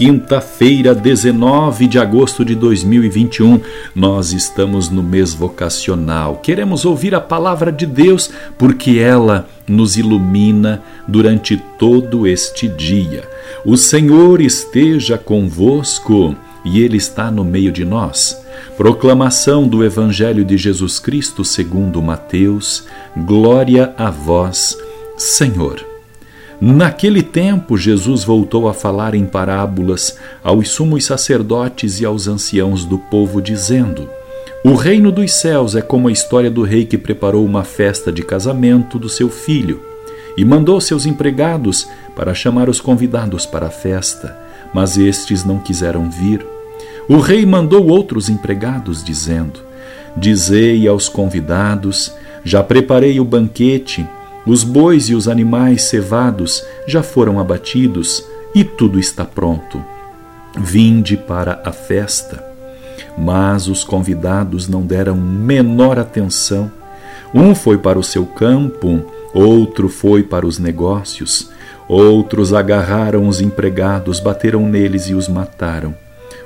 Quinta-feira, 19 de agosto de 2021, nós estamos no mês vocacional. Queremos ouvir a palavra de Deus porque ela nos ilumina durante todo este dia. O Senhor esteja convosco e Ele está no meio de nós. Proclamação do Evangelho de Jesus Cristo segundo Mateus. Glória a vós, Senhor. Naquele tempo, Jesus voltou a falar em parábolas aos sumos sacerdotes e aos anciãos do povo, dizendo: O reino dos céus é como a história do rei que preparou uma festa de casamento do seu filho e mandou seus empregados para chamar os convidados para a festa, mas estes não quiseram vir. O rei mandou outros empregados, dizendo: Dizei aos convidados: Já preparei o banquete, os bois e os animais cevados já foram abatidos e tudo está pronto. Vinde para a festa. Mas os convidados não deram menor atenção. Um foi para o seu campo, outro foi para os negócios, outros agarraram os empregados, bateram neles e os mataram.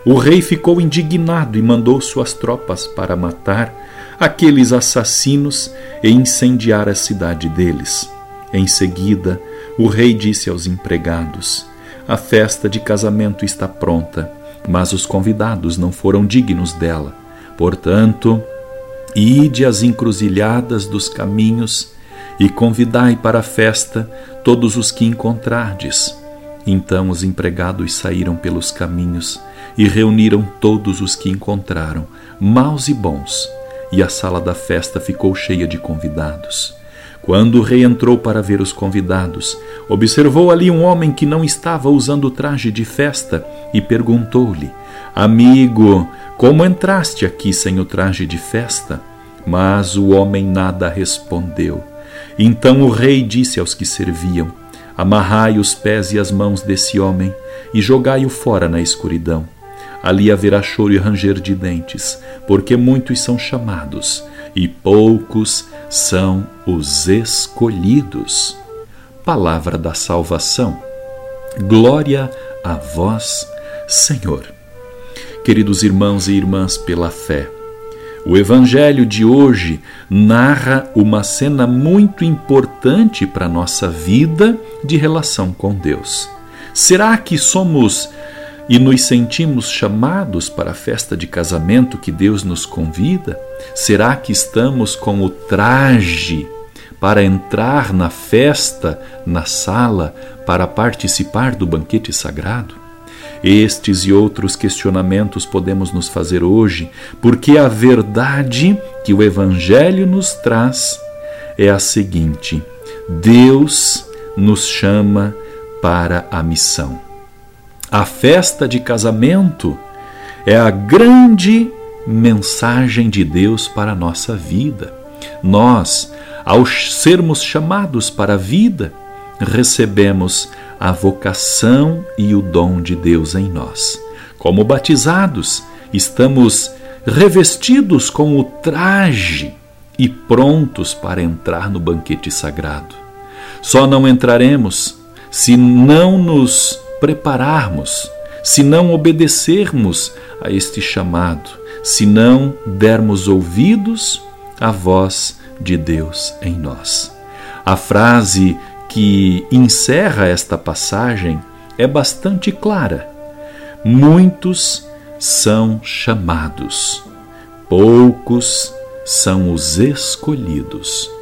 O rei ficou indignado e mandou suas tropas para matar aqueles assassinos e incendiar a cidade deles. Em seguida, o rei disse aos empregados: A festa de casamento está pronta, mas os convidados não foram dignos dela. Portanto, ide às encruzilhadas dos caminhos e convidai para a festa todos os que encontrardes. Então os empregados saíram pelos caminhos e reuniram todos os que encontraram, maus e bons, e a sala da festa ficou cheia de convidados. Quando o rei entrou para ver os convidados, observou ali um homem que não estava usando traje de festa e perguntou-lhe: Amigo, como entraste aqui sem o traje de festa? Mas o homem nada respondeu. Então o rei disse aos que serviam: Amarrai os pés e as mãos desse homem e jogai-o fora na escuridão. Ali haverá choro e ranger de dentes, porque muitos são chamados e poucos são os escolhidos. Palavra da salvação. Glória a vós, Senhor. Queridos irmãos e irmãs, pela fé, o Evangelho de hoje narra uma cena muito importante para a nossa vida de relação com Deus. Será que somos e nos sentimos chamados para a festa de casamento que Deus nos convida? Será que estamos com o traje para entrar na festa, na sala, para participar do banquete sagrado? Estes e outros questionamentos podemos nos fazer hoje, porque a verdade que o Evangelho nos traz é a seguinte: Deus nos chama para a missão. A festa de casamento é a grande mensagem de Deus para a nossa vida. Nós, ao sermos chamados para a vida, recebemos a vocação e o dom de Deus em nós. Como batizados, estamos revestidos com o traje e prontos para entrar no banquete sagrado. Só não entraremos se não nos prepararmos, se não obedecermos a este chamado, se não dermos ouvidos à voz de Deus em nós. A frase que encerra esta passagem é bastante clara. Muitos são chamados, poucos são os escolhidos.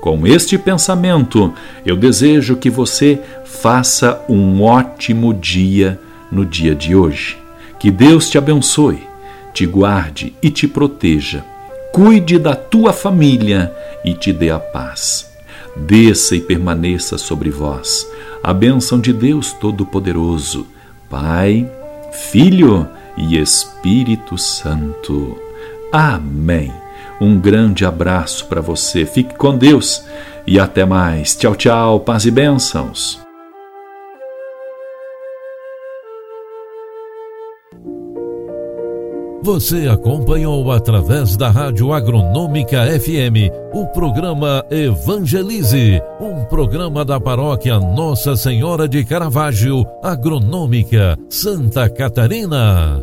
Com este pensamento, eu desejo que você faça um ótimo dia no dia de hoje. Que Deus te abençoe, te guarde e te proteja. Cuide da tua família e te dê a paz. Desça e permaneça sobre vós a bênção de Deus Todo-Poderoso, Pai, Filho e Espírito Santo. Amém. Um grande abraço para você. Fique com Deus e até mais. Tchau, tchau. Paz e bênçãos. Você acompanhou através da Rádio Agronômica FM o programa Evangelize, um programa da paróquia Nossa Senhora de Caravaggio, Agronômica, Santa Catarina.